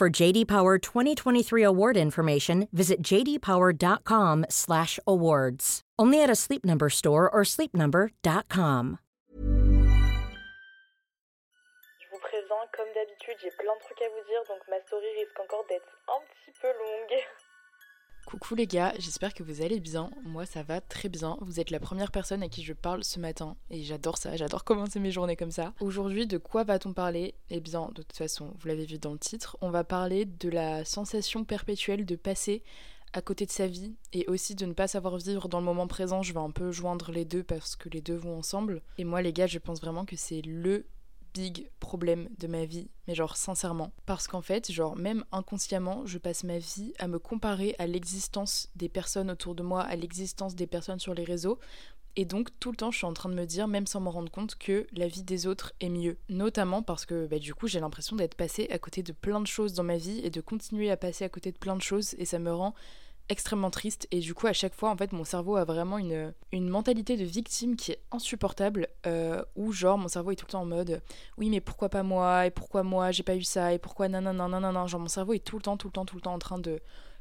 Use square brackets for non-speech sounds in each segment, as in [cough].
For JD Power 2023 award information, visit jdpower.com/awards. Only at a Sleep Number store or sleepnumber.com. Je vous présente, comme d'habitude, j'ai plein de trucs à vous dire, donc ma story risque encore d'être un petit peu longue. [laughs] Coucou les gars, j'espère que vous allez bien. Moi ça va très bien. Vous êtes la première personne à qui je parle ce matin et j'adore ça, j'adore commencer mes journées comme ça. Aujourd'hui, de quoi va-t-on parler? Eh bien, de toute façon, vous l'avez vu dans le titre, on va parler de la sensation perpétuelle de passer à côté de sa vie et aussi de ne pas savoir vivre dans le moment présent. Je vais un peu joindre les deux parce que les deux vont ensemble. Et moi les gars, je pense vraiment que c'est le big problème de ma vie, mais genre sincèrement. Parce qu'en fait, genre même inconsciemment, je passe ma vie à me comparer à l'existence des personnes autour de moi, à l'existence des personnes sur les réseaux. Et donc tout le temps, je suis en train de me dire, même sans m'en rendre compte, que la vie des autres est mieux. Notamment parce que bah, du coup, j'ai l'impression d'être passée à côté de plein de choses dans ma vie et de continuer à passer à côté de plein de choses. Et ça me rend extrêmement triste. Et du coup à chaque fois en fait mon cerveau a vraiment une, une mentalité de victime qui est insupportable euh, où genre mon cerveau est tout le temps en mode oui mais pourquoi pas moi? Et pourquoi moi j'ai pas eu ça? Et pourquoi nanana genre mon cerveau est tout le temps tout le temps tout le temps en train de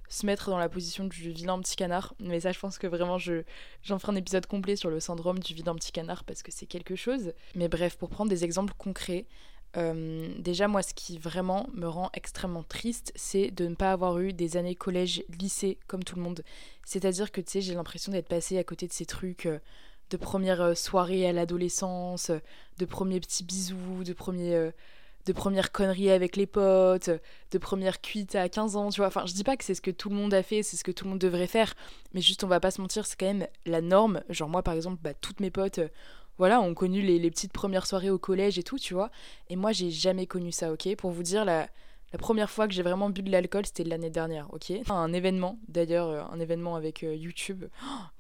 se mettre dans la position du vilain petit canard. Mais ça je pense que vraiment je j'en ferai un épisode complet sur le syndrome du vilain petit canard parce que c'est quelque chose. Mais bref pour prendre des exemples concrets euh, déjà, moi, ce qui vraiment me rend extrêmement triste, c'est de ne pas avoir eu des années collège, lycée, comme tout le monde. C'est-à-dire que, tu sais, j'ai l'impression d'être passée à côté de ces trucs euh, de première euh, soirée à l'adolescence, de premiers petits bisous, de premiers... de premières conneries avec les potes, de premières cuites à 15 ans, tu vois. Enfin, je dis pas que c'est ce que tout le monde a fait, c'est ce que tout le monde devrait faire, mais juste, on va pas se mentir, c'est quand même la norme. Genre, moi, par exemple, bah, toutes mes potes, voilà, ont connu les, petites premières soirées au collège et tout, tu vois. Et moi, j'ai jamais connu ça, ok Pour vous dire, la, première fois que j'ai vraiment bu de l'alcool, c'était l'année dernière, ok Un événement, d'ailleurs, euh, un événement avec euh, YouTube.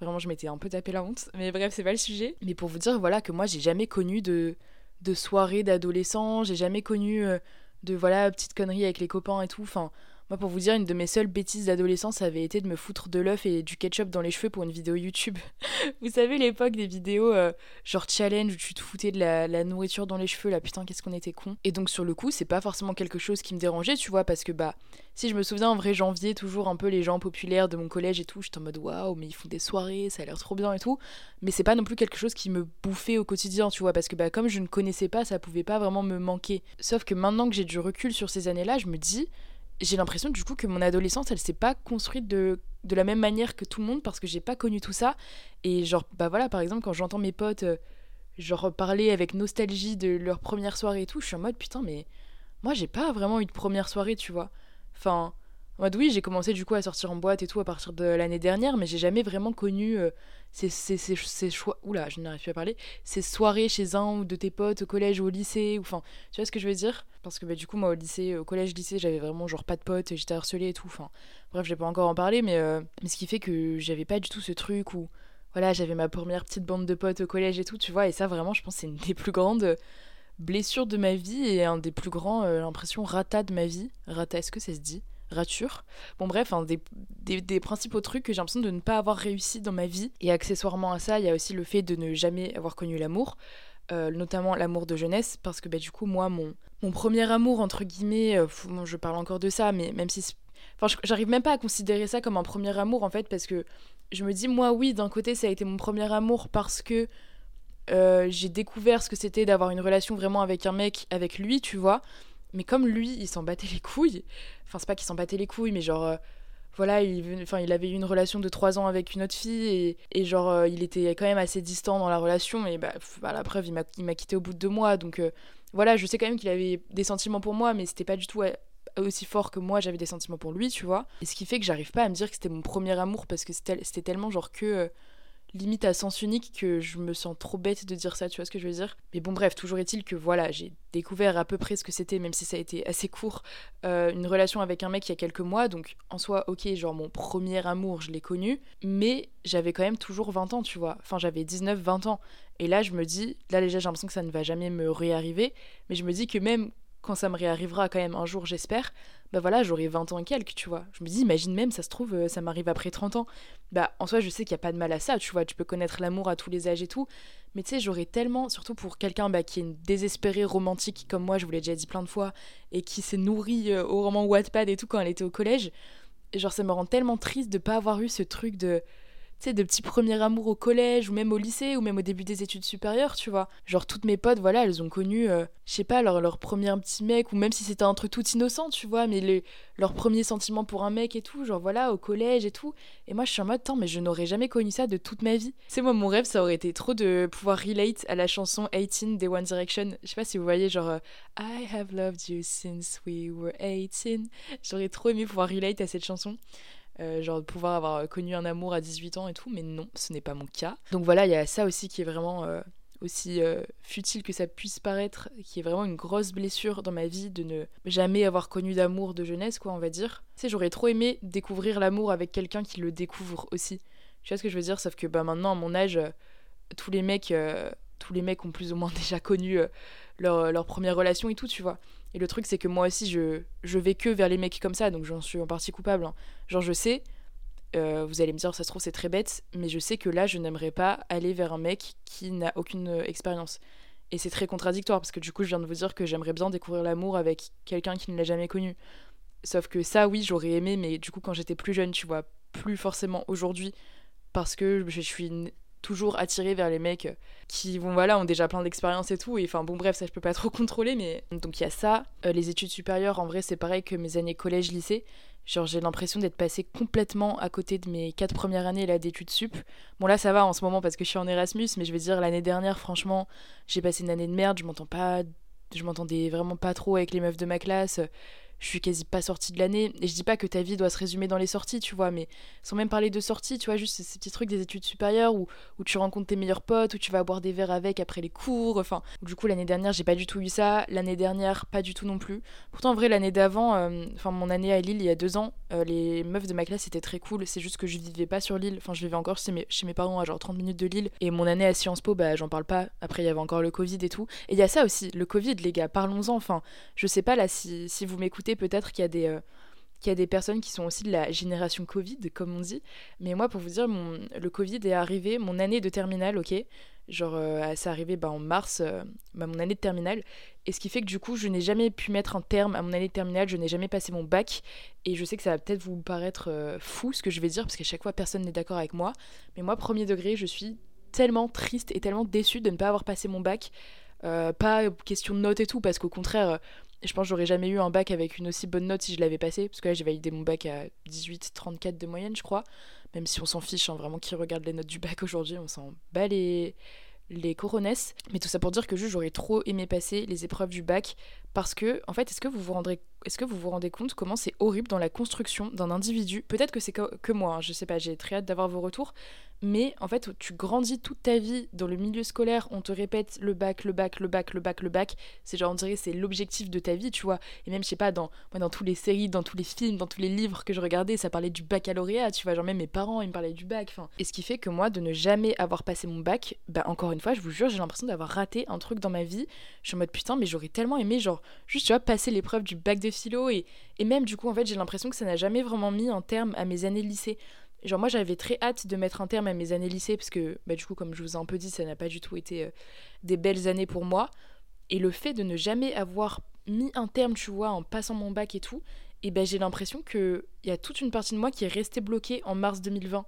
vraiment, je m'étais un peu tapé la honte. Mais bref, c'est pas le sujet. Mais pour vous dire, voilà, que moi, j'ai jamais connu de, de soirée d'adolescent, j'ai jamais connu euh, de, voilà, petites conneries avec les copains et tout. Enfin, moi, pour vous dire, une de mes seules bêtises d'adolescence avait été de me foutre de l'œuf et du ketchup dans les cheveux pour une vidéo YouTube. [laughs] vous savez, l'époque des vidéos euh, genre challenge où tu te foutais de la, nourriture dans les cheveux, là, putain, qu'est-ce qu'on était con. Et donc, sur le coup, c'est pas forcément quelque chose qui me dérangeait, tu vois, parce que, bah, si je me souviens, en vrai, janvier, toujours un peu les gens populaires de mon collège et tout, j'étais en mode waouh, mais ils font des soirées, ça a l'air trop bien et tout. Mais c'est pas non plus quelque chose qui me bouffait au quotidien, tu vois, parce que, bah, comme je ne connaissais pas, ça pouvait pas vraiment me manquer. Sauf que maintenant que j'ai du recul sur ces années-là, je me dis j'ai l'impression du coup que mon adolescence elle s'est pas construite de, de la même manière que tout le monde parce que j'ai pas connu tout ça. Et genre bah voilà par exemple quand j'entends mes potes euh, genre parler avec nostalgie de leur première soirée et tout je suis en mode putain mais moi j'ai pas vraiment eu de première soirée tu vois. Enfin en oui j'ai commencé du coup à sortir en boîte et tout à partir de l'année dernière mais j'ai jamais vraiment connu euh, ces, ces, ces, choix oula je n'arrive plus à parler ces soirées chez un ou de tes potes au collège ou au lycée ou enfin tu vois ce que je veux dire? Parce que bah, du coup moi au lycée au collège lycée j'avais vraiment genre pas de potes j'étais harcelée et tout enfin bref je pas encore en parler mais euh, mais ce qui fait que j'avais pas du tout ce truc où voilà j'avais ma première petite bande de potes au collège et tout tu vois et ça vraiment je pense c'est une des plus grandes blessure de ma vie et un des plus grands, euh, l'impression, rata de ma vie. Rata, est-ce que ça se dit? Rature. Bon bref, un des, des, principaux trucs que j'ai l'impression de ne pas avoir réussi dans ma vie. Et accessoirement à ça, il y a aussi le fait de ne jamais avoir connu l'amour. Euh, notamment l'amour de jeunesse, parce que bah, du coup, moi, mon, mon premier amour, entre guillemets, euh, je parle encore de ça, mais même si. Enfin, j'arrive même pas à considérer ça comme un premier amour, en fait, parce que je me dis, moi, oui, d'un côté, ça a été mon premier amour parce que euh, j'ai découvert ce que c'était d'avoir une relation vraiment avec un mec, avec lui, tu vois. Mais comme lui, il s'en battait les couilles. Enfin, c'est pas qu'il s'en battait les couilles, mais genre voilà, il, enfin, il avait eu une relation de 3 ans avec une autre fille et, genre euh, il était quand même assez distant dans la relation et bah, bah la preuve il m'a quitté au bout de deux mois donc euh, voilà je sais quand même qu'il avait des sentiments pour moi mais c'était pas du tout euh, aussi fort que moi j'avais des sentiments pour lui tu vois et ce qui fait que j'arrive pas à me dire que c'était mon premier amour parce que c'était tellement genre que limite à sens unique que je me sens trop bête de dire ça, tu vois ce que je veux dire Mais bon, bref, toujours est-il que voilà, j'ai découvert à peu près ce que c'était, même si ça a été assez court, euh, une relation avec un mec il y a quelques mois, donc en soi, ok, genre mon premier amour, je l'ai connu, mais j'avais quand même toujours 20 ans, tu vois. Enfin, j'avais 19-20 ans. Et là, je me dis, là déjà, j'ai l'impression que ça ne va jamais me réarriver, mais je me dis que même quand ça me réarrivera quand même un jour, j'espère, bah voilà, j'aurai 20 ans et quelques, tu vois. Je me dis, imagine même, ça se trouve, euh, ça m'arrive après 30 ans. Bah, en soi, je sais qu'il n'y a pas de mal à ça, tu vois. Tu peux connaître l'amour à tous les âges et tout. Mais tu sais, j'aurais tellement, surtout pour quelqu'un bah, qui est une désespérée romantique comme moi, je vous l'ai déjà dit plein de fois, et qui s'est nourrie euh, au roman Wattpad et tout quand elle était au collège. genre, ça me rend tellement triste de pas avoir eu ce truc de sais, de petits premiers amours au collège ou même au lycée ou même au début des études supérieures, tu vois. Genre toutes mes potes, voilà, elles ont connu, euh, je sais pas, leur, premier petit mec ou même si c'était un truc tout innocent, tu vois, mais les, leur premier sentiment pour un mec et tout, genre voilà, au collège et tout. Et moi je suis en mode, tant mais je n'aurais jamais connu ça de toute ma vie. C'est moi mon rêve, ça aurait été trop de pouvoir relate à la chanson 18 des One Direction. Je sais pas si vous voyez, genre euh, I have loved you since we were 18. J'aurais trop aimé pouvoir relate à cette chanson. Euh, genre de pouvoir avoir connu un amour à 18 ans et tout, mais non, ce n'est pas mon cas. Donc voilà, il y a ça aussi qui est vraiment euh, aussi euh, futile que ça puisse paraître, qui est vraiment une grosse blessure dans ma vie de ne jamais avoir connu d'amour de jeunesse, quoi, on va dire. Tu sais, j'aurais trop aimé découvrir l'amour avec quelqu'un qui le découvre aussi. Tu vois ce que je veux dire? Sauf que bah, maintenant, à mon âge, tous les mecs, tous les mecs ont plus ou moins [laughs] déjà connu leur, leur première relation et tout, tu vois. Et le truc, c'est que moi aussi, je, je vais que vers les mecs comme ça, donc j'en suis en partie coupable. Hein. Genre, je sais, euh, vous allez me dire, ça se trouve, c'est très bête, mais je sais que là, je n'aimerais pas aller vers un mec qui n'a aucune euh, expérience. Et c'est très contradictoire, parce que du coup, je viens de vous dire que j'aimerais bien découvrir l'amour avec quelqu'un qui ne l'a jamais connu. Sauf que ça, oui, j'aurais aimé, mais du coup, quand j'étais plus jeune, tu vois, plus forcément aujourd'hui, parce que je suis toujours attiré vers les mecs qui vont voilà ont déjà plein d'expérience et tout. Et enfin bon bref ça je peux pas trop [laughs] contrôler mais donc il y a ça. Euh, les études supérieures en vrai c'est pareil que mes années collège lycée. Genre j'ai l'impression d'être passé complètement à côté de mes quatre premières années là d'études sup. Bon là ça va en ce moment parce que je suis en Erasmus mais je veux dire l'année dernière franchement j'ai passé une année de merde. Je m'entends pas je m'entendais vraiment pas trop avec les meufs de ma classe je suis quasi pas sortie de l'année. Et je dis pas que ta vie doit se résumer dans les sorties, tu vois, mais sans même parler de sorties, tu vois, juste ces petits trucs des études supérieures où, où tu rencontres tes meilleurs potes, où tu vas boire des verres avec après les cours. Enfin, du coup, l'année dernière, j'ai pas du tout eu ça. L'année dernière, pas du tout non plus. Pourtant, en vrai, l'année d'avant, euh, enfin, mon année à Lille, il y a deux ans, euh, les meufs de ma classe étaient très cool. C'est juste que je vivais pas sur Lille. Enfin, je vivais encore chez mes, chez mes parents à genre 30 minutes de Lille. Et mon année à Sciences Po, bah, j'en parle pas. Après, il y avait encore le Covid et tout. Et il y a ça aussi, le Covid, les gars, parlons-en. Enfin, je sais pas là si, si vous m'écoutez, peut-être qu'il y a des euh, qu'il y a des personnes qui sont aussi de la génération Covid, comme on dit. Mais moi, pour vous dire, mon, le Covid est arrivé, mon année de terminale, ok? Genre, euh, c'est arrivé bah, en mars, euh, bah, mon année de terminale. Et ce qui fait que du coup, je n'ai jamais pu mettre un terme à mon année de terminale, je n'ai jamais passé mon bac. Et je sais que ça va peut-être vous paraître fou ce que je vais dire, parce qu'à chaque fois, personne n'est d'accord avec moi. Mais moi, premier degré, je suis tellement triste et tellement déçue de ne pas avoir passé mon bac. pas question de notes et tout, parce qu'au contraire je pense que j'aurais jamais eu un bac avec une aussi bonne note si je l'avais passé, parce que là j'ai validé mon bac à 18-34 de moyenne, je crois. Même si on s'en fiche, hein, vraiment, qui regarde les notes du bac aujourd'hui, on s'en bat les, les coronesses. Mais tout ça pour dire que juste j'aurais trop aimé passer les épreuves du bac parce que, en fait, est-ce que vous vous rendrez, est-ce que vous vous rendez compte comment c'est horrible dans la construction d'un individu? Peut-être que c'est que, moi, hein, je sais pas, j'ai très hâte d'avoir vos retours, mais en fait, tu grandis toute ta vie dans le milieu scolaire, on te répète le bac, le bac, le bac, le bac, le bac, c'est genre, on dirait, c'est l'objectif de ta vie, tu vois. Et même, je sais pas, dans, moi, dans tous les séries, dans tous les films, dans tous les livres que je regardais, ça parlait du baccalauréat, tu vois, genre même mes parents, ils me parlaient du bac. Et ce qui fait que moi, de ne jamais avoir passé mon bac, bah encore une fois, je vous jure, j'ai l'impression d'avoir raté un truc dans ma vie. Je suis en mode putain, mais j'aurais tellement aimé, genre, juste, tu vois, passer l'épreuve du bac de philo et, et même, du coup, en fait, j'ai l'impression que ça n'a jamais vraiment mis un terme à mes années lycée. Genre, moi, j'avais très hâte de mettre un terme à mes années lycée parce que, bah, du coup, comme je vous ai un peu dit, ça n'a pas du tout été euh, des belles années pour moi. Et le fait de ne jamais avoir mis un terme, tu vois, en passant mon bac et tout, et ben j'ai l'impression qu'il y a toute une partie de moi qui est restée bloquée en mars 2020.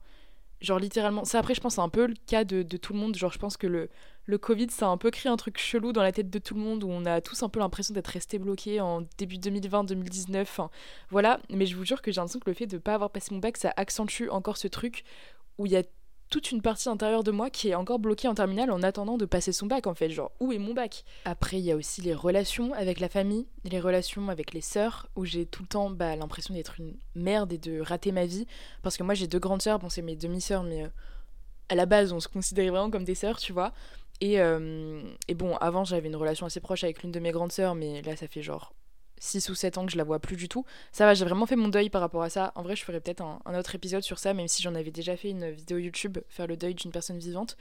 Genre littéralement, ça après je pense c'est un peu le cas de, tout le monde, genre je pense que le, Covid ça a un peu créé un truc chelou dans la tête de tout le monde où on a tous un peu l'impression d'être resté bloqué en début 2020-2019, enfin voilà, mais je vous jure que j'ai l'impression que le fait de pas avoir passé mon bac ça accentue encore ce truc où il y a toute une partie intérieure de moi qui est encore bloquée en terminale en attendant de passer son bac en fait, genre où est mon bac? Après il y a aussi les relations avec la famille, les relations avec les sœurs où j'ai tout le temps bah, l'impression d'être une merde et de rater ma vie. Parce que moi j'ai deux grandes sœurs, bon c'est mes demi-sœurs mais euh, à la base on se considérait vraiment comme des sœurs tu vois. Et, euh, et bon avant j'avais une relation assez proche avec l'une de mes grandes sœurs mais là ça fait genre 6 ou 7 ans que je la vois plus du tout. Ça va, j'ai vraiment fait mon deuil par rapport à ça. En vrai, je ferais peut-être un, autre épisode sur ça, même si j'en avais déjà fait une vidéo YouTube, faire le deuil d'une personne vivante.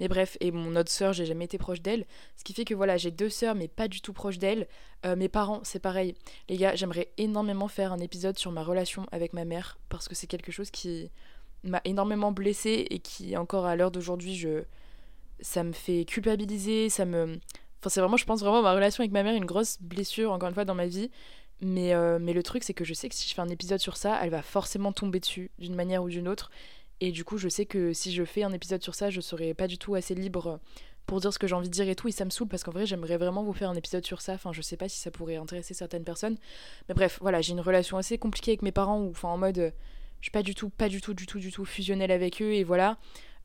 Mais bref, et mon autre sœur, j'ai jamais été proche d'elle. Ce qui fait que voilà, j'ai deux sœurs, mais pas du tout proche d'elle. Euh, mes parents, c'est pareil. Les gars, j'aimerais énormément faire un épisode sur ma relation avec ma mère, parce que c'est quelque chose qui m'a énormément blessée et qui, encore à l'heure d'aujourd'hui, je ça me fait culpabiliser, ça me Enfin, c'est vraiment, je pense vraiment, ma relation avec ma mère, une grosse blessure, encore une fois, dans ma vie. Mais, euh, mais le truc, c'est que je sais que si je fais un épisode sur ça, elle va forcément tomber dessus, d'une manière ou d'une autre. Et du coup, je sais que si je fais un épisode sur ça, je serai pas du tout assez libre pour dire ce que j'ai envie de dire et tout. Et ça me saoule parce qu'en vrai, j'aimerais vraiment vous faire un épisode sur ça. Enfin, je sais pas si ça pourrait intéresser certaines personnes. Mais bref, voilà, j'ai une relation assez compliquée avec mes parents, ou enfin, en mode, je suis pas du tout, pas du tout, du tout, du tout fusionnelle avec eux. Et voilà.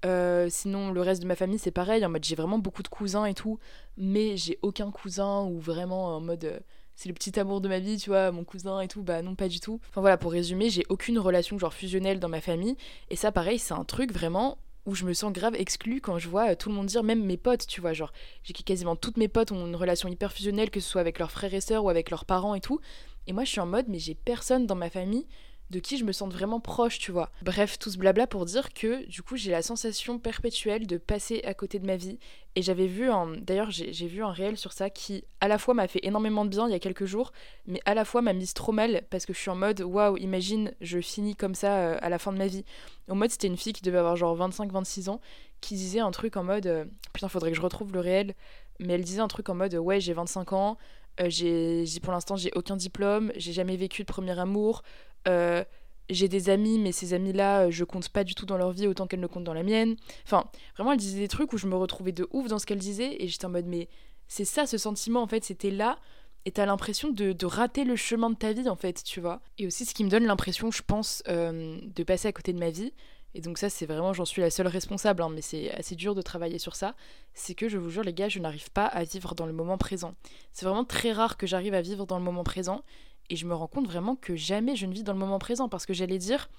Euh, sinon, le reste de ma famille, c'est pareil. En mode, j'ai vraiment beaucoup de cousins et tout, mais j'ai aucun cousin ou vraiment en mode. Euh, c'est le petit amour de ma vie, tu vois, mon cousin et tout, bah non, pas du tout. Enfin voilà, pour résumer, j'ai aucune relation genre fusionnelle dans ma famille. Et ça, pareil, c'est un truc vraiment où je me sens grave exclue quand je vois euh, tout le monde dire, même mes potes, tu vois, genre, j'ai quasiment toutes mes potes ont une relation hyper fusionnelle, que ce soit avec leurs frères et sœurs ou avec leurs parents et tout. Et moi, je suis en mode, mais j'ai personne dans ma famille de qui je me sente vraiment proche, tu vois. Bref, tout ce blabla pour dire que du coup j'ai la sensation perpétuelle de passer à côté de ma vie. Et j'avais vu un. D'ailleurs, j'ai vu un réel sur ça qui à la fois m'a fait énormément de bien il y a quelques jours, mais à la fois m'a mise trop mal parce que je suis en mode waouh, imagine, je finis comme ça euh, à la fin de ma vie. Au mode, c'était une fille qui devait avoir genre 25-26 ans qui disait un truc en mode euh, putain, faudrait que je retrouve le réel. Mais elle disait un truc en mode ouais, j'ai 25 ans, euh, j'ai pour l'instant j'ai aucun diplôme, j'ai jamais vécu de premier amour, euh, j'ai des amis, mais ces amis-là, euh, je compte pas du tout dans leur vie autant qu'elles ne comptent dans la mienne. Enfin, vraiment, elle disait des trucs où je me retrouvais de ouf dans ce qu'elle disait, et j'étais en mode, mais c'est ça ce sentiment, en fait, c'était là, et t'as l'impression de, de, rater le chemin de ta vie, en fait, tu vois. Et aussi, ce qui me donne l'impression, je pense, euh, de passer à côté de ma vie, et donc ça, c'est vraiment, j'en suis la seule responsable, hein, mais c'est assez dur de travailler sur ça, c'est que je vous jure, les gars, je n'arrive pas à vivre dans le moment présent. C'est vraiment très rare que j'arrive à vivre dans le moment présent, et je me rends compte vraiment que jamais je ne vis dans le moment présent parce que j'allais dire,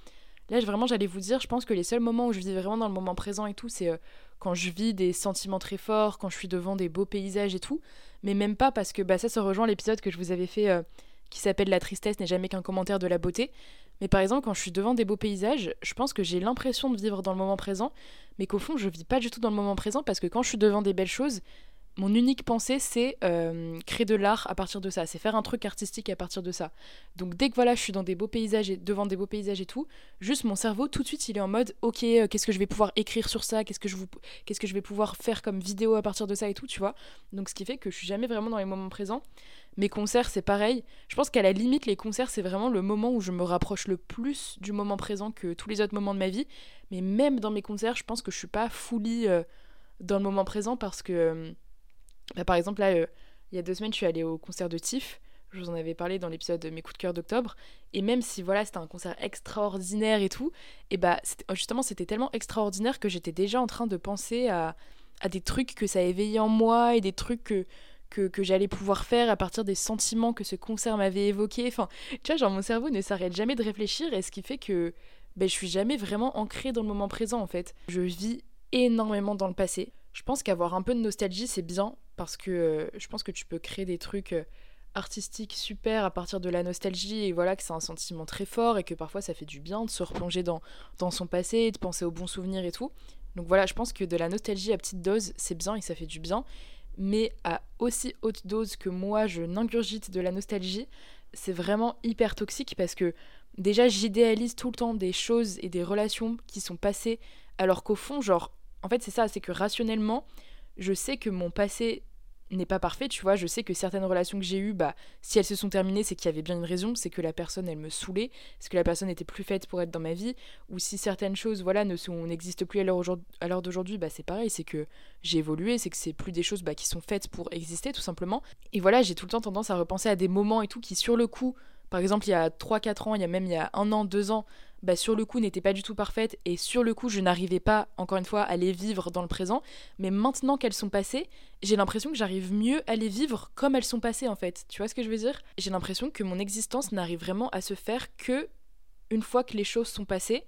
là vraiment j'allais vous dire, je pense que les seuls moments où je vis vraiment dans le moment présent et tout, c'est euh, quand je vis des sentiments très forts, quand je suis devant des beaux paysages et tout, mais même pas parce que bah, ça se rejoint l'épisode que je vous avais fait euh, qui s'appelle La tristesse n'est jamais qu'un commentaire de la beauté. Mais par exemple, quand je suis devant des beaux paysages, je pense que j'ai l'impression de vivre dans le moment présent, mais qu'au fond, je vis pas du tout dans le moment présent parce que quand je suis devant des belles choses, mon unique pensée, c'est euh, créer de l'art à partir de ça, c'est faire un truc artistique à partir de ça. Donc dès que voilà, je suis dans des beaux paysages et devant des beaux paysages et tout, juste mon cerveau tout de suite, il est en mode OK, euh, qu'est-ce que je vais pouvoir écrire sur ça, qu'est-ce que je vais pouvoir faire comme vidéo à partir de ça et tout, tu vois? Donc ce qui fait que je suis jamais vraiment dans les moments présents. Mes concerts, c'est pareil. Je pense qu'à la limite, les concerts, c'est vraiment le moment où je me rapproche le plus du moment présent que tous les autres moments de ma vie. Mais même dans mes concerts, je pense que je suis pas fully euh, dans le moment présent parce que bah, par exemple, là, euh, il y a deux semaines, je suis allée au concert de Tiff. Je vous en avais parlé dans l'épisode de mes coups de cœur d'octobre. Et même si voilà, c'était un concert extraordinaire et tout, et bah justement, c'était tellement extraordinaire que j'étais déjà en train de penser à, à des trucs que ça a éveillé en moi et des trucs que, que, que j'allais pouvoir faire à partir des sentiments que ce concert m'avait évoqués. Enfin, tu vois, genre mon cerveau ne s'arrête jamais de réfléchir et ce qui fait que ben, je suis jamais vraiment ancrée dans le moment présent en fait. Je vis énormément dans le passé. Je pense qu'avoir un peu de nostalgie, c'est bien parce que euh, je pense que tu peux créer des trucs euh, artistiques super à partir de la nostalgie et voilà que c'est un sentiment très fort et que parfois ça fait du bien de se replonger dans, dans son passé, de penser aux bons souvenirs et tout. Donc voilà, je pense que de la nostalgie à petite dose, c'est bien et ça fait du bien. Mais à aussi haute dose que moi, je n'ingurgite de la nostalgie, c'est vraiment hyper toxique parce que déjà, j'idéalise tout le temps des choses et des relations qui sont passées, alors qu'au fond, genre, en fait, c'est ça, c'est que rationnellement, je sais que mon passé n'est pas parfait, tu vois. Je sais que certaines relations que j'ai eues, bah, si elles se sont terminées, c'est qu'il y avait bien une raison, c'est que la personne, elle me saoulait, c'est que la personne était plus faite pour être dans ma vie, ou si certaines choses, voilà, ne sont, n'existent plus à l'heure d'aujourd'hui, bah, c'est pareil, c'est que j'ai évolué, c'est que c'est plus des choses bah, qui sont faites pour exister, tout simplement. Et voilà, j'ai tout le temps tendance à repenser à des moments et tout qui, sur le coup, par exemple, il y a 3-4 ans, il y a même il y a un an, deux ans, bah, sur le coup n'était pas du tout parfaite et sur le coup je n'arrivais pas, encore une fois, à les vivre dans le présent. Mais maintenant qu'elles sont passées, j'ai l'impression que j'arrive mieux à les vivre comme elles sont passées en fait. Tu vois ce que je veux dire? J'ai l'impression que mon existence n'arrive vraiment à se faire que une fois que les choses sont passées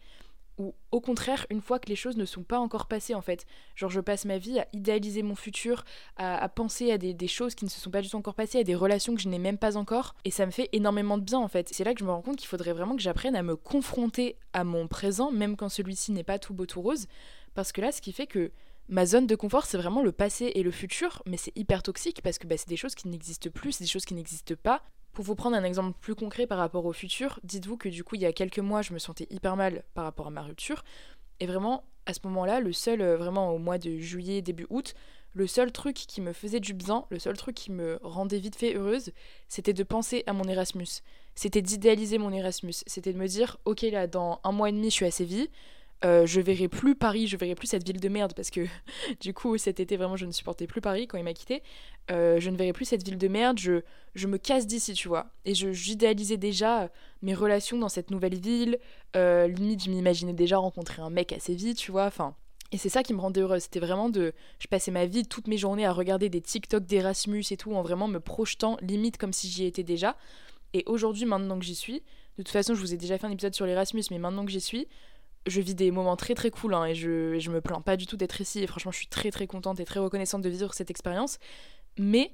ou au contraire une fois que les choses ne sont pas encore passées en fait. Genre je passe ma vie à idéaliser mon futur, à, penser à des, choses qui ne se sont pas du tout encore passées, à des relations que je n'ai même pas encore, et ça me fait énormément de bien en fait. C'est là que je me rends compte qu'il faudrait vraiment que j'apprenne à me confronter à mon présent, même quand celui-ci n'est pas tout beau tout rose, parce que là ce qui fait que ma zone de confort, c'est vraiment le passé et le futur, mais c'est hyper toxique parce que bah, c'est des choses qui n'existent plus, c'est des choses qui n'existent pas. Pour vous prendre un exemple plus concret par rapport au futur, dites-vous que du coup, il y a quelques mois, je me sentais hyper mal par rapport à ma rupture. Et vraiment, à ce moment-là, le seul, euh, vraiment au mois de juillet, début août, le seul truc qui me faisait du bien, le seul truc qui me rendait vite fait heureuse, c'était de penser à mon Erasmus. C'était d'idéaliser mon Erasmus. C'était de me dire, ok, là, dans un mois et demi, je suis à Séville. Euh, je verrai plus Paris, je verrai plus cette ville de merde parce que [laughs] du coup cet été vraiment je ne supportais plus Paris quand il m'a quitté. Euh, je ne verrai plus cette ville de merde, je, je me casse d'ici tu vois. Et j'idéalisais déjà mes relations dans cette nouvelle ville. Euh, limite je m'imaginais déjà rencontrer un mec assez vite tu vois. Enfin et c'est ça qui me rendait heureuse. C'était vraiment de. Je passais ma vie, toutes mes journées à regarder des TikTok d'Erasmus et tout, en vraiment me projetant, limite comme si j'y étais déjà. Et aujourd'hui, maintenant que j'y suis, de toute façon, je vous ai déjà fait un épisode sur l'Erasmus, mais maintenant que j'y suis, je vis des moments très très cool hein, et je, je me plains pas du tout d'être ici et franchement je suis très très contente et très reconnaissante de vivre cette expérience mais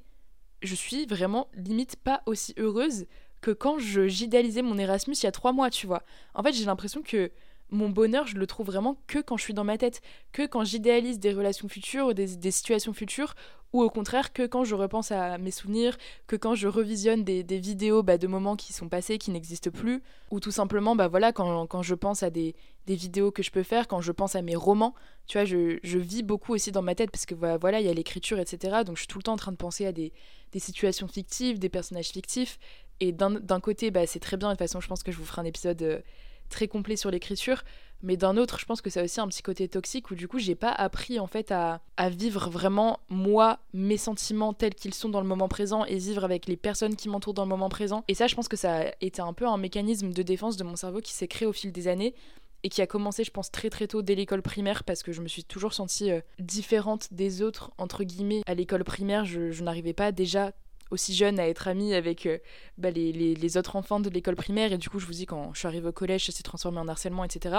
je suis vraiment limite pas aussi heureuse que quand j'idéalisais mon Erasmus il y a trois mois tu vois. En fait j'ai l'impression que mon bonheur, je le trouve vraiment que quand je suis dans ma tête, que quand j'idéalise des relations futures, des, des situations futures, ou au contraire que quand je repense à mes souvenirs, que quand je revisionne des, vidéos bah, de moments qui sont passés, qui n'existent plus, ou tout simplement bah, voilà, quand, quand je pense à des, des, vidéos que je peux faire, quand je pense à mes romans, tu vois, je, je vis beaucoup aussi dans ma tête parce que voilà, il y a l'écriture, etc. Donc je suis tout le temps en train de penser à des, des situations fictives, des personnages fictifs. Et d'un côté, bah, c'est très bien, de toute façon, je pense que je vous ferai un épisode. Euh, très complet sur l'écriture, mais d'un autre, je pense que ça a aussi un petit côté toxique où du coup, j'ai pas appris en fait à, vivre vraiment moi, mes sentiments tels qu'ils sont dans le moment présent et vivre avec les personnes qui m'entourent dans le moment présent. Et ça, je pense que ça a été un peu un mécanisme de défense de mon cerveau qui s'est créé au fil des années et qui a commencé, je pense, très très tôt dès l'école primaire parce que je me suis toujours sentie euh, différente des autres, entre guillemets. À l'école primaire, je n'arrivais pas déjà aussi jeune à être amie avec euh, bah, les, les, autres enfants de l'école primaire. Et du coup, je vous dis, quand je suis arrivée au collège, ça s'est transformé en harcèlement, etc.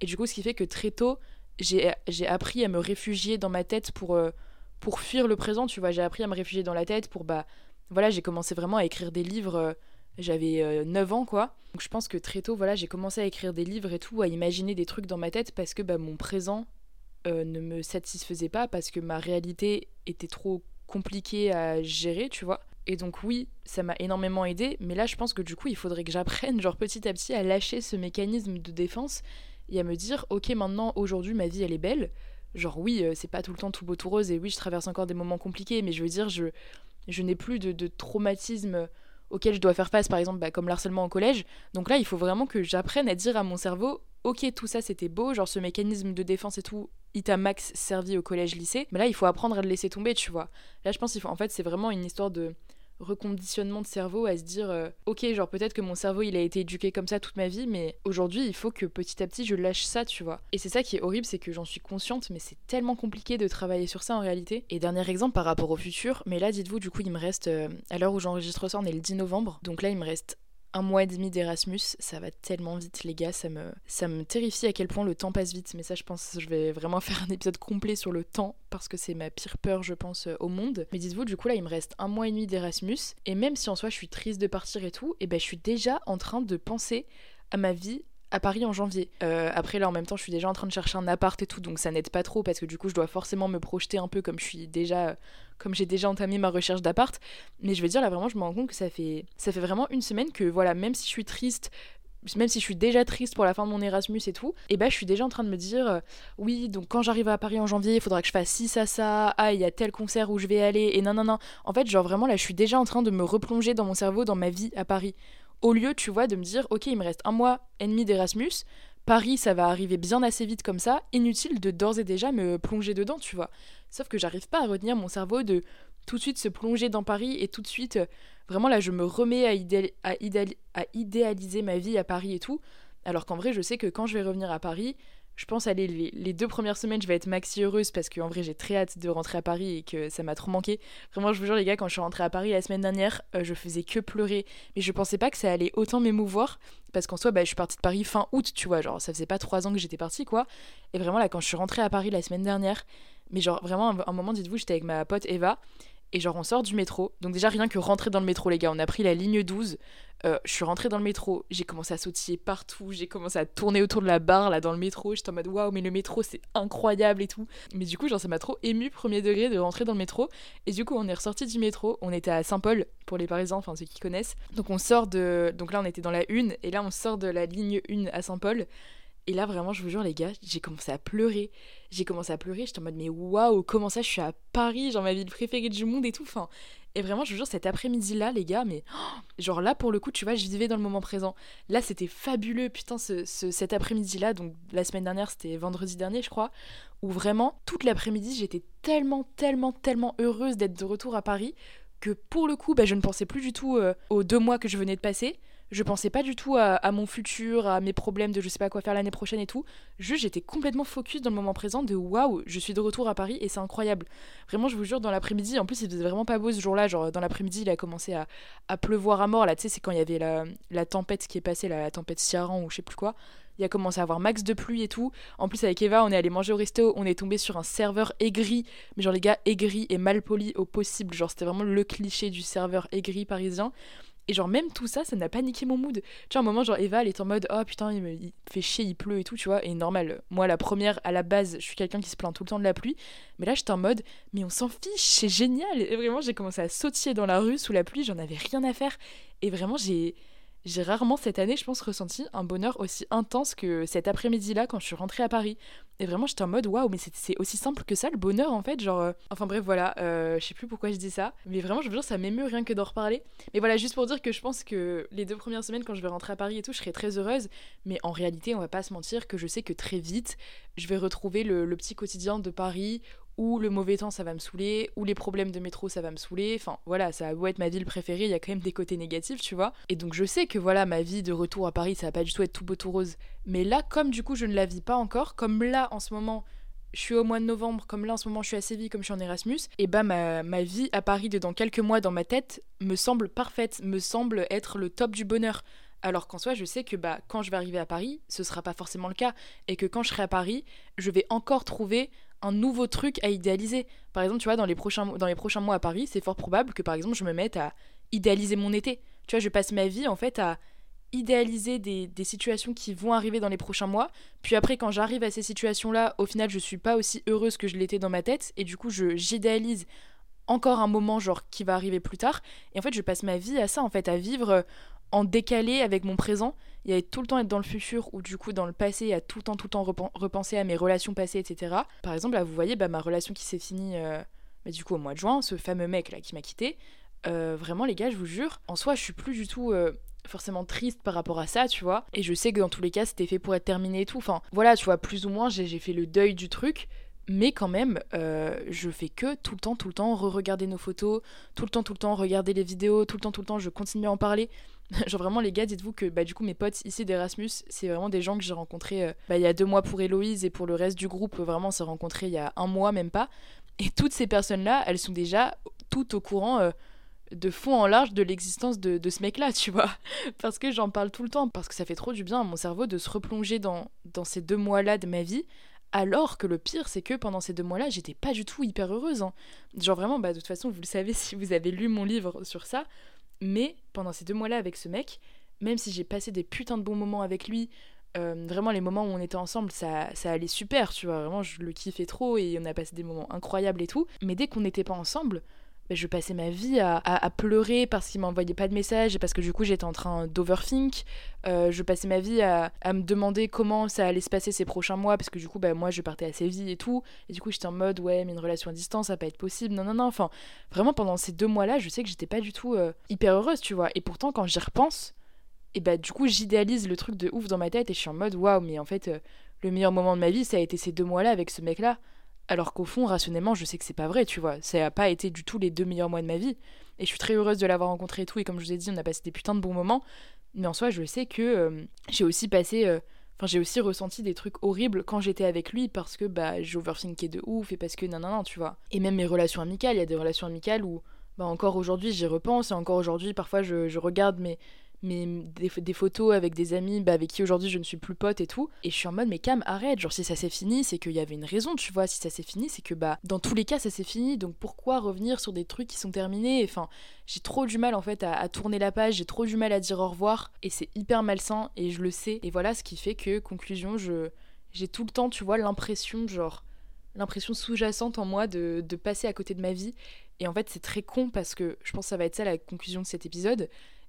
Et du coup, ce qui fait que très tôt, j'ai appris à me réfugier dans ma tête pour, euh, pour fuir le présent, tu vois. J'ai appris à me réfugier dans la tête pour, bah, voilà, j'ai commencé vraiment à écrire des livres. Euh, j'avais 9 ans, quoi. Donc je pense que très tôt, voilà, j'ai commencé à écrire des livres et tout, à imaginer des trucs dans ma tête parce que bah, mon présent ne me satisfaisait pas, parce que ma réalité était trop compliqué à gérer, tu vois. Et donc oui, ça m'a énormément aidé, mais là je pense que du coup il faudrait que j'apprenne genre petit à petit à lâcher ce mécanisme de défense et à me dire ok maintenant aujourd'hui ma vie elle est belle, genre oui euh, c'est pas tout le temps tout beau tout rose et oui je traverse encore des moments compliqués, mais je veux dire je, je n'ai plus de, de, traumatisme auquel je dois faire face par exemple bah, comme l'harcèlement au collège, donc là il faut vraiment que j'apprenne à dire à mon cerveau ok tout ça c'était beau, genre ce mécanisme de défense et tout il t'a max servi au collège lycée. Mais là il faut apprendre à le laisser tomber tu vois. Là je pense qu'il faut en fait c'est vraiment une histoire de reconditionnement de cerveau à se dire euh, ok genre peut-être que mon cerveau il a été éduqué comme ça toute ma vie mais aujourd'hui il faut que petit à petit je lâche ça tu vois. Et c'est ça qui est horrible c'est que j'en suis consciente mais c'est tellement compliqué de travailler sur ça en réalité. Et dernier exemple par rapport au futur mais là dites-vous du coup il me reste euh, à l'heure où j'enregistre ça on est le 10 novembre donc là il me reste un mois et demi d'Erasmus, ça va tellement vite les gars, ça me, ça me terrifie à quel point le temps passe vite. Mais ça je pense je vais vraiment [laughs] faire un épisode complet sur le temps parce que c'est ma pire peur je pense euh, au monde. Mais dites-vous du coup là il me reste un mois et demi d'Erasmus et même si en soi je suis triste de partir et tout, et eh ben je suis déjà en train de penser à ma vie à Paris en janvier. Euh, après là en même temps je suis déjà en train de chercher un appart et tout donc ça n'aide pas trop parce que du coup je dois forcément me projeter un peu comme je suis déjà comme j'ai déjà entamé ma recherche d'appart. Mais je veux dire là vraiment je me rends compte que ça fait ça fait vraiment une semaine que voilà même si je suis triste même si je suis déjà triste pour la fin de mon Erasmus et tout, et eh bah ben, je suis déjà en train de me dire euh, oui, donc quand j'arrive à Paris en janvier, il faudra que je fasse ci, ça, ça, ah, il y a tel concert où je vais aller, et non, non, non. En fait, genre vraiment là, je suis déjà en train de me replonger dans mon cerveau, dans ma vie à Paris. Au lieu, tu vois, de me dire ok, il me reste un mois et demi d'Erasmus, Paris, ça va arriver bien assez vite comme ça, inutile de d'ores et déjà me plonger dedans, tu vois. Sauf que j'arrive pas à retenir mon cerveau de tout de suite se plonger dans Paris et tout de suite, euh, vraiment là, je me remets à, idéaliser ma vie à Paris et tout. Alors qu'en vrai, je sais que quand je vais revenir à Paris, je pense aller les, deux premières semaines, je vais être maxi heureuse parce qu'en vrai, j'ai très hâte de rentrer à Paris et que ça m'a trop manqué. Vraiment, je vous jure, les gars, quand je suis rentrée à Paris la semaine dernière, euh, je faisais que pleurer. Mais je pensais pas que ça allait autant m'émouvoir parce qu'en soi, bah, je suis partie de Paris fin août, tu vois. Genre, ça faisait pas trois ans que j'étais partie, quoi. Et vraiment, là, quand je suis rentrée à Paris la semaine dernière, mais genre, vraiment, un, un moment, dites-vous, j'étais avec ma pote Eva et genre, on sort du métro. Donc, déjà, rien que rentrer dans le métro, les gars. On a pris la ligne 12. Euh, je suis rentrée dans le métro. J'ai commencé à sautiller partout. J'ai commencé à tourner autour de la barre, là, dans le métro. J'étais en mode, waouh, mais le métro, c'est incroyable et tout. Mais du coup, genre, ça m'a trop ému, premier degré, de rentrer dans le métro. Et du coup, on est ressorti du métro. On était à Saint-Paul, pour les Parisiens, enfin, ceux qui connaissent. Donc, on sort de. Donc là, on était dans la 1. Et là, on sort de la ligne 1 à Saint-Paul. Et là, vraiment, je vous jure, les gars, j'ai commencé à pleurer. J'ai commencé à pleurer. J'étais en mode, mais waouh, comment ça, je suis à Paris, genre ma ville préférée du monde et tout. Et vraiment, je vous jure, cet après-midi-là, les gars, mais [gasps] genre là, pour le coup, tu vois, je vivais dans le moment présent. Là, c'était fabuleux, putain, ce, cet après-midi-là. Donc, la semaine dernière, c'était vendredi dernier, je crois, où vraiment, toute l'après-midi, j'étais tellement, tellement, tellement heureuse d'être de retour à Paris que pour le coup, bah, je ne pensais plus du tout euh, aux deux mois que je venais de passer je pensais pas du tout à, mon futur, à mes problèmes de je sais pas quoi faire l'année prochaine et tout. Juste, j'étais complètement focus dans le moment présent de waouh, je suis de retour à Paris et c'est incroyable. Vraiment, je vous jure, dans l'après-midi, en plus, il faisait vraiment pas beau ce jour-là. Genre, dans l'après-midi, il a commencé à, pleuvoir à mort. Là, tu sais, c'est quand il y avait la, tempête qui est passée, la, tempête Ciaran ou je sais plus quoi. Il a commencé à avoir max de pluie et tout. En plus, avec Eva, on est allé manger au resto. On est tombé sur un serveur aigri. Mais genre, les gars, aigri et mal poli au possible. Genre, c'était vraiment le cliché du serveur aigri parisien. Et genre, même tout ça, ça n'a pas niqué mon mood. Tu vois, un moment, genre, Eva, elle est en mode, oh putain, il, me, fait chier, il pleut et tout, tu vois. Et normal, moi, la première, à la base, je suis quelqu'un qui se plaint tout le temps de la pluie. Mais là, j'étais en mode, mais on s'en fiche, c'est génial. Et vraiment, j'ai commencé à sautiller dans la rue sous la pluie, j'en avais rien à faire. Et vraiment, j'ai j'ai rarement cette année, je pense, ressenti un bonheur aussi intense que cet après-midi-là quand je suis rentrée à Paris. Et vraiment, j'étais en mode waouh, mais c'est aussi simple que ça le bonheur en fait. Genre, euh, enfin bref, voilà, euh, je sais plus pourquoi je dis ça, mais vraiment, je veux dire, ça m'émeut rien que d'en reparler. Mais voilà, juste pour dire que je pense que les deux premières semaines, quand je vais rentrer à Paris et tout, je serai très heureuse. Mais en réalité, on va pas se mentir que je sais que très vite, je vais retrouver le, le petit quotidien de Paris ou le mauvais temps ça va me saouler, ou les problèmes de métro ça va me saouler. Enfin voilà, ça va être ma ville préférée, il y a quand même des côtés négatifs, tu vois. Et donc je sais que voilà, ma vie de retour à Paris, ça va pas du tout être tout beau tout rose. Mais là, comme du coup je ne la vis pas encore, comme là en ce moment je suis au mois de novembre, comme là en ce moment je suis à Séville, comme je suis en Erasmus, et bah ma, ma vie à Paris de dans quelques mois dans ma tête me semble parfaite, me semble être le top du bonheur. Alors qu'en soi, je sais que bah, quand je vais arriver à Paris, ce sera pas forcément le cas. Et que quand je serai à Paris, je vais encore trouver un nouveau truc à idéaliser. Par exemple, tu vois, dans les prochains, dans les prochains mois à Paris, c'est fort probable que par exemple je me mette à idéaliser mon été. Tu vois, je passe ma vie en fait à idéaliser des, situations qui vont arriver dans les prochains mois. Puis après, quand j'arrive à ces situations-là, au final, je suis pas aussi heureuse que je l'étais dans ma tête. Et du coup, je j'idéalise encore un moment genre qui va arriver plus tard. Et en fait, je passe ma vie à ça, en fait, à vivre en décalé avec mon présent. Il y avait tout le temps être dans le futur ou du coup dans le passé, à tout le temps, tout le temps repenser à mes relations passées, etc. Par exemple, là, vous voyez, bah, ma relation qui s'est finie euh, bah, du coup au mois de juin, ce fameux mec là qui m'a quitté. Euh, vraiment, les gars, je vous jure, en soi, je suis plus du tout. Euh, forcément triste par rapport à ça, tu vois. Et je sais que dans tous les cas, c'était fait pour être terminé et tout. Enfin, voilà, tu vois, plus ou moins, j'ai fait le deuil du truc. Mais quand même, je fais que tout le temps, tout le temps re-regarder nos photos, tout le temps, tout le temps regarder les vidéos, tout le temps, tout le temps, je continue à en parler. [laughs] Genre vraiment les gars, dites-vous que bah, du coup mes potes ici d'Erasmus, c'est vraiment des gens que j'ai rencontrés euh, bah, il y a deux mois pour Héloïse et pour le reste du groupe, vraiment on s'est rencontrés il y a un mois même pas. Et toutes ces personnes-là, elles sont déjà toutes au courant euh, de fond en large de l'existence de, de, ce mec-là, tu vois. [laughs] Parce que j'en parle tout le temps, parce que ça fait trop du bien à mon cerveau de se replonger dans, dans ces deux mois-là de ma vie alors que le pire, c'est que pendant ces deux mois-là, j'étais pas du tout hyper heureuse. Hein. Genre vraiment, bah, de toute façon, vous le savez [laughs] si vous avez lu mon livre sur ça. Mais pendant ces deux mois-là avec ce mec, même si j'ai passé des putains de bons moments avec lui, euh, vraiment les moments où on était ensemble, ça, ça allait super, tu vois. Vraiment, je le kiffais trop et on a passé des moments incroyables et tout. Mais dès qu'on n'était pas ensemble, je passais ma vie à, pleurer parce qu'il m'envoyait pas de messages et parce que du coup j'étais en train d'overthink. Euh, je passais ma vie à, me demander comment ça allait se passer ces prochains mois parce que du coup bah, moi je partais assez vite et tout. Et du coup j'étais en mode ouais mais une relation à distance ça va pas être possible. Non non non. Enfin vraiment pendant ces deux mois là je sais que j'étais pas du tout euh, hyper heureuse tu vois. Et pourtant quand j'y repense et bah du coup j'idéalise le truc de ouf dans ma tête et je suis en mode waouh mais en fait euh, le meilleur moment de ma vie ça a été ces deux mois là avec ce mec là alors qu'au fond, rationnellement, je sais que c'est pas vrai, tu vois. Ça n'a pas été du tout les deux meilleurs mois de ma vie. Et je suis très heureuse de l'avoir rencontré et tout. Et comme je vous ai dit, on a passé des putains de bons moments. Mais en soi, je sais que euh, j'ai aussi passé. Euh, j'ai aussi ressenti des trucs horribles quand j'étais avec lui parce que bah, j'ai overthinké de ouf et parce que non, non, non, tu vois. Et même mes relations amicales, il y a des relations amicales où bah, encore aujourd'hui j'y repense et encore aujourd'hui parfois je, je regarde mes, mais des, photos avec des amis bah, avec qui aujourd'hui je ne suis plus pote et tout. Et je suis en mode, mais Cam, arrête. Genre, si ça s'est fini, c'est qu'il y avait une raison, tu vois. Si ça s'est fini, c'est que bah, dans tous les cas, ça s'est fini. Donc pourquoi revenir sur des trucs qui sont terminés? Enfin, j'ai trop du mal en fait à, tourner la page, j'ai trop du mal à dire au revoir. Et c'est hyper malsain et je le sais. Et voilà ce qui fait que, conclusion, je j'ai tout le temps, tu vois, l'impression, genre, l'impression sous-jacente en moi de, de passer à côté de ma vie. Et en fait, c'est très con parce que je pense que ça va être ça la conclusion de cet épisode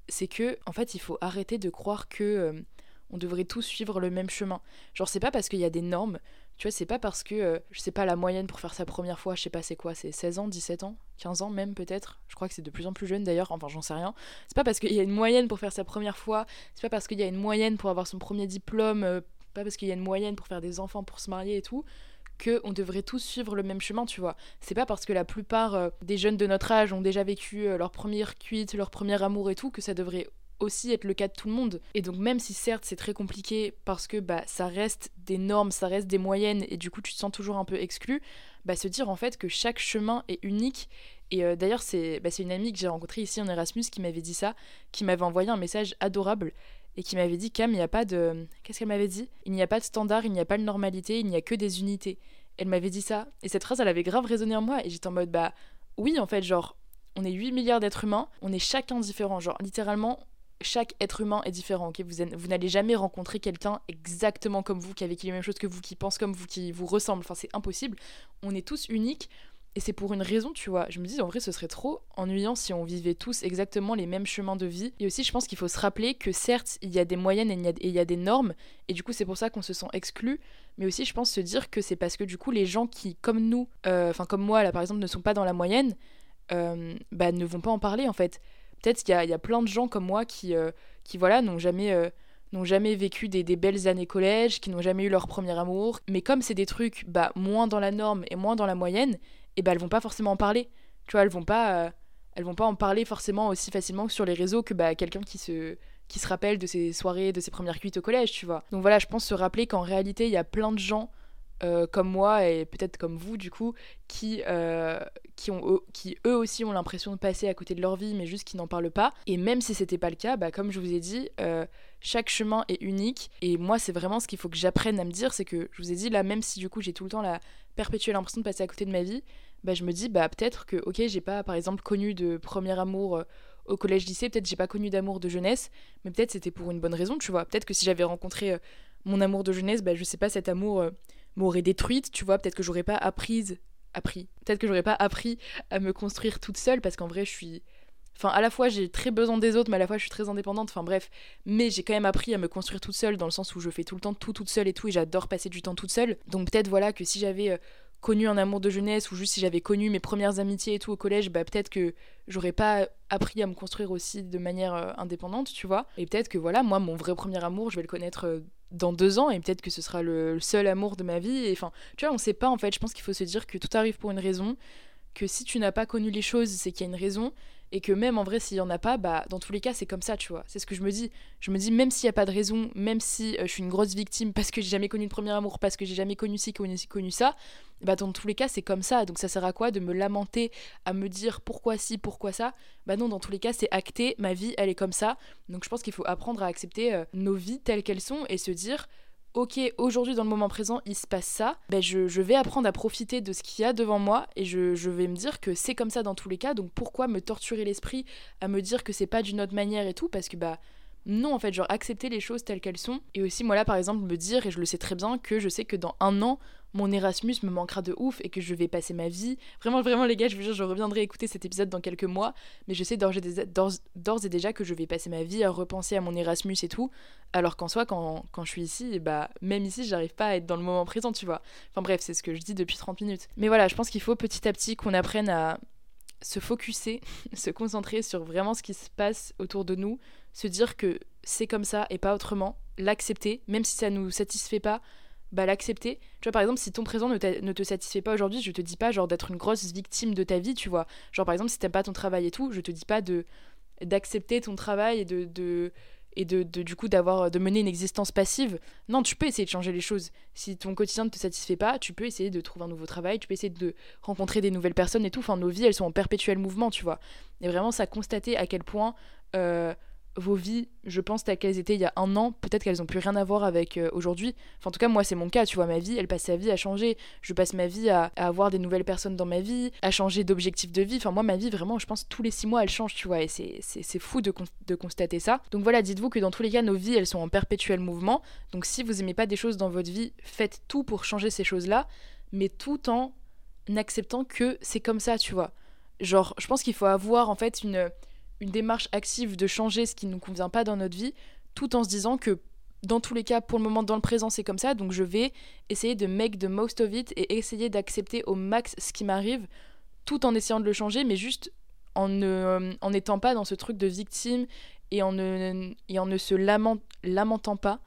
c'est que en fait il faut arrêter de croire que euh, on devrait tous suivre le même chemin. Genre c'est pas parce qu'il y a des normes, tu vois, c'est pas parce que euh, je sais pas la moyenne pour faire sa première fois, je sais pas c'est quoi, c'est 16 ans, 17 ans, 15 ans même peut-être. Je crois que c'est de plus en plus jeune d'ailleurs, enfin j'en sais rien. C'est pas parce qu'il y a une moyenne pour faire sa première fois, c'est pas parce qu'il y a une moyenne pour avoir son premier diplôme, euh, pas parce qu'il y a une moyenne pour faire des enfants, pour se marier et tout on devrait tous suivre le même chemin, tu vois. C'est pas parce que la plupart euh, des jeunes de notre âge ont déjà vécu euh, leur première cuite, leur premier amour et tout, que ça devrait aussi être le cas de tout le monde. Et donc même si certes c'est très compliqué parce que bah ça reste des normes, ça reste des moyennes et du coup tu te sens toujours un peu exclu, bah se dire en fait que chaque chemin est unique. Et euh, d'ailleurs c'est bah, une amie que j'ai rencontrée ici en Erasmus qui m'avait dit ça, qui m'avait envoyé un message adorable et qui m'avait dit Cam, il n'y a pas de. Qu'est-ce qu'elle m'avait dit? Il n'y a pas de standard, il n'y a pas de normalité, il n'y a que des unités. Elle m'avait dit ça. Et cette phrase, elle avait grave résonné en moi. Et j'étais en mode Bah oui, en fait, genre, on est 8 milliards d'êtres humains, on est chacun différent. Genre, littéralement, chaque être humain est différent. ok? Vous, vous n'allez jamais rencontrer quelqu'un exactement comme vous, qui a vécu les mêmes choses que vous, qui pense comme vous, qui vous ressemble. Enfin, c'est impossible. On est tous uniques. Et c'est pour une raison, tu vois. Je me dis, en vrai, ce serait trop ennuyant si on vivait tous exactement les mêmes chemins de vie. Et aussi, je pense qu'il faut se rappeler que certes, il y a des moyennes et il y a, des normes. Et du coup, c'est pour ça qu'on se sent exclu. Mais aussi, je pense se dire que c'est parce que du coup, les gens qui, comme nous, euh, enfin, comme moi, là, par exemple, ne sont pas dans la moyenne, euh, bah, ne vont pas en parler, en fait. Peut-être qu'il y, a, plein de gens comme moi qui, euh, qui voilà, n'ont jamais n'ont jamais vécu des, des, belles années collège, qui n'ont jamais eu leur premier amour. Mais comme c'est des trucs bah, moins dans la norme et moins dans la moyenne, et ben elles vont pas forcément en parler. Tu vois, elles vont pas, euh, elles vont pas en parler forcément aussi facilement sur les réseaux que bah, quelqu'un qui se, qui se rappelle de ses soirées, de ses premières cuites au collège, tu vois. Donc voilà, je pense se rappeler qu'en réalité, il y a plein de gens euh, comme moi et peut-être comme vous du coup qui, euh, qui, ont, qui eux aussi ont l'impression de passer à côté de leur vie mais juste qui n'en parlent pas. Et même si c'était pas le cas bah, comme je vous ai dit chaque chemin est unique. Et moi c'est vraiment ce qu'il faut que j'apprenne à me dire c'est que je vous ai dit là même si du coup j'ai tout le temps la perpétuelle l'impression de passer à côté de ma vie bah je me dis bah peut-être que ok j'ai pas par exemple connu de premier amour euh, au collège lycée peut-être j'ai pas connu d'amour de jeunesse mais peut-être c'était pour une bonne raison tu vois. Peut-être que si j'avais rencontré euh, mon amour de jeunesse bah je sais pas cet amour euh, m'aurait détruite tu vois peut-être que j'aurais pas appris appris peut-être que j'aurais pas appris à me construire toute seule parce qu'en vrai je suis Enfin, à la fois j'ai très besoin des autres, mais à la fois je suis très indépendante. Enfin bref, mais j'ai quand même appris à me construire toute seule dans le sens où je fais tout le temps tout toute seule et tout, et j'adore passer du temps toute seule. Donc peut-être voilà que si j'avais euh, connu un amour de jeunesse ou juste si j'avais connu mes premières amitiés et tout au collège, bah peut-être que j'aurais pas appris à me construire aussi de manière euh, indépendante, tu vois. Et peut-être que voilà, moi mon vrai premier amour, je vais le connaître euh, dans deux ans et peut-être que ce sera le, seul amour de ma vie. Enfin, tu vois, on sait pas en fait. Je pense qu'il faut se dire que tout arrive pour une raison, que si tu n'as pas connu les choses, c'est qu'il y a une raison et que même en vrai s'il y en a pas bah dans tous les cas c'est comme ça tu vois. C'est ce que je me dis. Je me dis même s'il y a pas de raison même si euh, je suis une grosse victime parce que j'ai jamais connu le premier amour parce que j'ai jamais connu ci connu connu ça bah dans tous les cas c'est comme ça. Donc ça sert à quoi de me lamenter à me dire pourquoi ci pourquoi ça? Bah non dans tous les cas c'est acté. Ma vie elle est comme ça. Donc je pense qu'il faut apprendre à accepter euh, nos vies telles qu'elles sont et se dire ok, aujourd'hui dans le moment présent, il se passe ça, ben je, vais apprendre à profiter de ce qu'il y a devant moi et je, je vais me dire que c'est comme ça dans tous les cas, donc pourquoi me torturer l'esprit à me dire que c'est pas d'une autre manière et tout, parce que bah non en fait, genre accepter les choses telles qu'elles sont. Et aussi moi là par exemple me dire, et je le sais très bien, que je sais que dans un an, mon Erasmus me manquera de ouf et que je vais passer ma vie. Vraiment, vraiment, les gars, je vous jure, je reviendrai écouter cet épisode dans quelques mois, mais je sais d'ores et déjà que je vais passer ma vie à repenser à mon Erasmus et tout, alors qu'en soi, quand, quand, je suis ici, bah, même ici, j'arrive pas à être dans le moment présent, tu vois. Enfin bref, c'est ce que je dis depuis 30 minutes. Mais voilà, je pense qu'il faut petit à petit qu'on apprenne à se focuser, [laughs] se concentrer sur vraiment ce qui se passe autour de nous, se dire que c'est comme ça et pas autrement, l'accepter, même si ça nous satisfait pas, bah, l'accepter. Tu vois, par exemple, si ton présent ne, ne te satisfait pas aujourd'hui, je te dis pas genre d'être une grosse victime de ta vie, tu vois. Genre, par exemple, si t'aimes pas ton travail et tout, je te dis pas de d'accepter ton travail et de et de, de, du coup d'avoir de mener une existence passive. Non, tu peux essayer de changer les choses. Si ton quotidien ne te satisfait pas, tu peux essayer de trouver un nouveau travail, tu peux essayer de rencontrer des nouvelles personnes et tout. Enfin, nos vies, elles sont en perpétuel mouvement, tu vois. Et vraiment, ça constater à quel point euh, vos vies, je pense, telles qu'elles étaient il y a un an, peut-être qu'elles n'ont plus rien à voir avec euh, aujourd'hui. Enfin, en tout cas, moi, c'est mon cas, tu vois, ma vie, elle passe sa vie à changer. Je passe ma vie à, avoir des nouvelles personnes dans ma vie, à changer d'objectif de vie. Enfin, moi, ma vie, vraiment, je pense, tous les six mois, elle change, tu vois, et c'est fou de, de, constater ça. Donc voilà, dites-vous que dans tous les cas, nos vies, elles sont en perpétuel mouvement. Donc si vous aimez pas des choses dans votre vie, faites tout pour changer ces choses-là, mais tout en acceptant que c'est comme ça, tu vois. Genre, je pense qu'il faut avoir, en fait, une une démarche active de changer ce qui ne nous convient pas dans notre vie, tout en se disant que dans tous les cas, pour le moment, dans le présent, c'est comme ça, donc je vais essayer de make the most of it et essayer d'accepter au max ce qui m'arrive, tout en essayant de le changer, mais juste en ne en n'étant pas dans ce truc de victime et en ne, et en ne se lamentant pas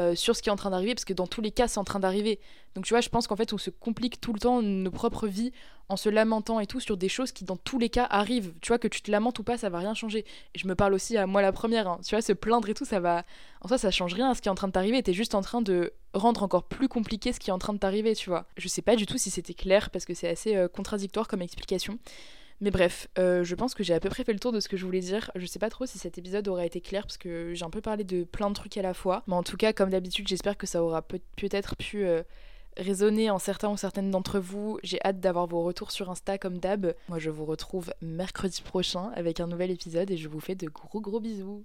euh, sur ce qui est en train d'arriver, parce que dans tous les cas, c'est en train d'arriver. Donc tu vois, je pense qu'en fait, on se complique tout le temps nos propres vies en se lamentant et tout sur des choses qui, dans tous les cas, arrivent. Tu vois, que tu te lamentes ou pas, ça va rien changer. Et je me parle aussi à moi la première, hein. tu vois, se plaindre et tout, ça va. En soi, ça change rien à ce qui est en train de t'arriver. T'es juste en train de rendre encore plus compliqué ce qui est en train de t'arriver, tu vois. Je sais pas du tout si c'était clair, parce que c'est assez euh, contradictoire comme explication. Mais bref, euh, je pense que j'ai à peu près fait le tour de ce que je voulais dire. Je sais pas trop si cet épisode aura été clair parce que j'ai un peu parlé de plein de trucs à la fois. Mais en tout cas, comme d'habitude, j'espère que ça aura peut-être pu euh, résonner en certains ou certaines d'entre vous. J'ai hâte d'avoir vos retours sur Insta comme d'hab. Moi, je vous retrouve mercredi prochain avec un nouvel épisode et je vous fais de gros gros bisous.